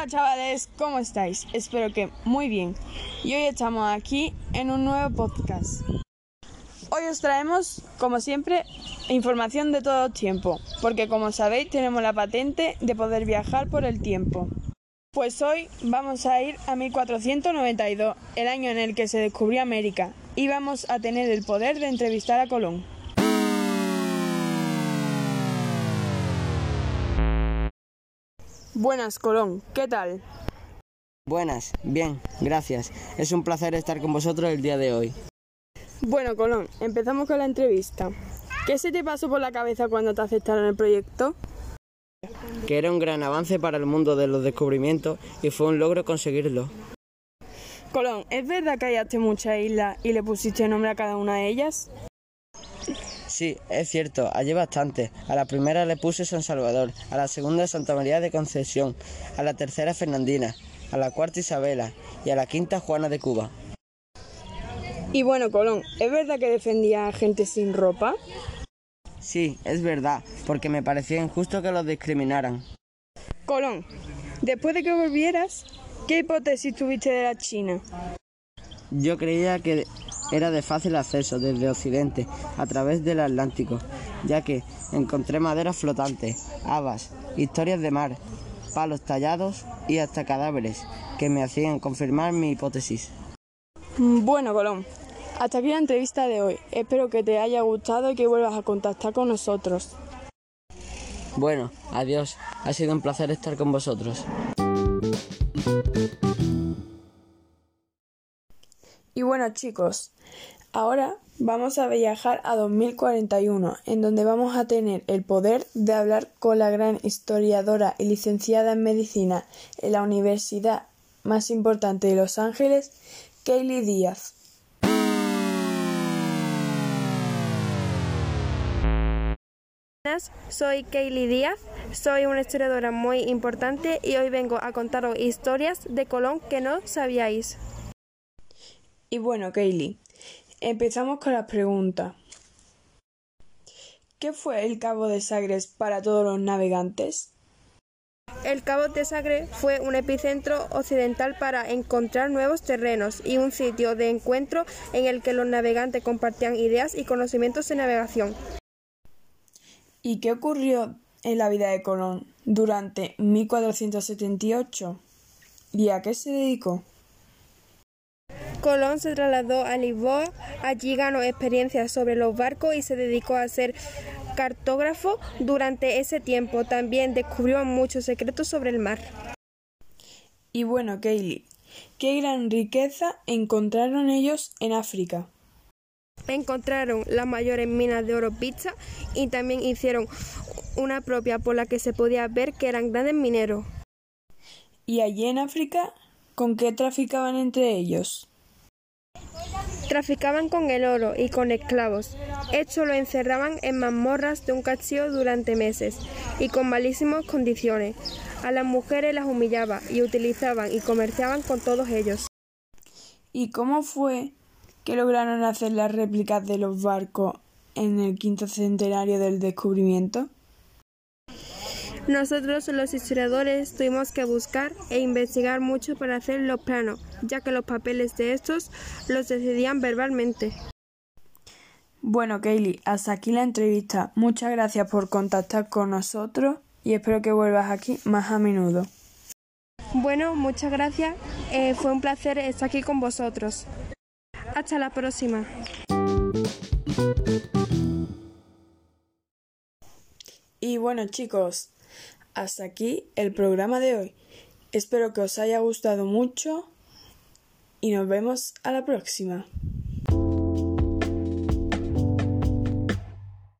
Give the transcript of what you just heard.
Hola chavales, ¿cómo estáis? Espero que muy bien. Y hoy estamos aquí en un nuevo podcast. Hoy os traemos, como siempre, información de todo tiempo, porque como sabéis tenemos la patente de poder viajar por el tiempo. Pues hoy vamos a ir a 1492, el año en el que se descubrió América, y vamos a tener el poder de entrevistar a Colón. Buenas, Colón, ¿qué tal? Buenas, bien, gracias. Es un placer estar con vosotros el día de hoy. Bueno, Colón, empezamos con la entrevista. ¿Qué se te pasó por la cabeza cuando te aceptaron el proyecto? Que era un gran avance para el mundo de los descubrimientos y fue un logro conseguirlo. Colón, ¿es verdad que hallaste muchas islas y le pusiste nombre a cada una de ellas? Sí, es cierto, hallé bastante. A la primera le puse San Salvador, a la segunda Santa María de Concesión, a la tercera Fernandina, a la cuarta Isabela y a la quinta Juana de Cuba. Y bueno, Colón, ¿es verdad que defendía a gente sin ropa? Sí, es verdad, porque me parecía injusto que los discriminaran. Colón, después de que volvieras, ¿qué hipótesis tuviste de la China? Yo creía que era de fácil acceso desde Occidente a través del Atlántico, ya que encontré maderas flotantes, habas, historias de mar, palos tallados y hasta cadáveres que me hacían confirmar mi hipótesis. Bueno, Colón, hasta aquí la entrevista de hoy. Espero que te haya gustado y que vuelvas a contactar con nosotros. Bueno, adiós. Ha sido un placer estar con vosotros. Y bueno chicos, ahora vamos a viajar a 2041, en donde vamos a tener el poder de hablar con la gran historiadora y licenciada en medicina en la universidad más importante de Los Ángeles, Kaylee Díaz. Soy Kaylee Díaz, soy una historiadora muy importante y hoy vengo a contaros historias de Colón que no sabíais. Y bueno, Kaylee, empezamos con las preguntas. ¿Qué fue el Cabo de Sagres para todos los navegantes? El Cabo de Sagre fue un epicentro occidental para encontrar nuevos terrenos y un sitio de encuentro en el que los navegantes compartían ideas y conocimientos de navegación. ¿Y qué ocurrió en la vida de Colón durante 1478? ¿Y a qué se dedicó? Colón se trasladó a Lisboa, allí ganó experiencias sobre los barcos y se dedicó a ser cartógrafo durante ese tiempo. También descubrió muchos secretos sobre el mar. Y bueno, Kaylee, ¿qué gran riqueza encontraron ellos en África? Encontraron las mayores minas de oro pizza y también hicieron una propia por la que se podía ver que eran grandes mineros. ¿Y allí en África con qué traficaban entre ellos? Traficaban con el oro y con esclavos. Esto lo encerraban en mazmorras de un castillo durante meses y con malísimas condiciones. A las mujeres las humillaba y utilizaban y comerciaban con todos ellos. ¿Y cómo fue que lograron hacer las réplicas de los barcos en el quinto centenario del descubrimiento? Nosotros los historiadores tuvimos que buscar e investigar mucho para hacer los planos, ya que los papeles de estos los decidían verbalmente. Bueno, Kaylee, hasta aquí la entrevista. Muchas gracias por contactar con nosotros y espero que vuelvas aquí más a menudo. Bueno, muchas gracias. Eh, fue un placer estar aquí con vosotros. Hasta la próxima. Y bueno chicos, hasta aquí el programa de hoy. Espero que os haya gustado mucho y nos vemos a la próxima.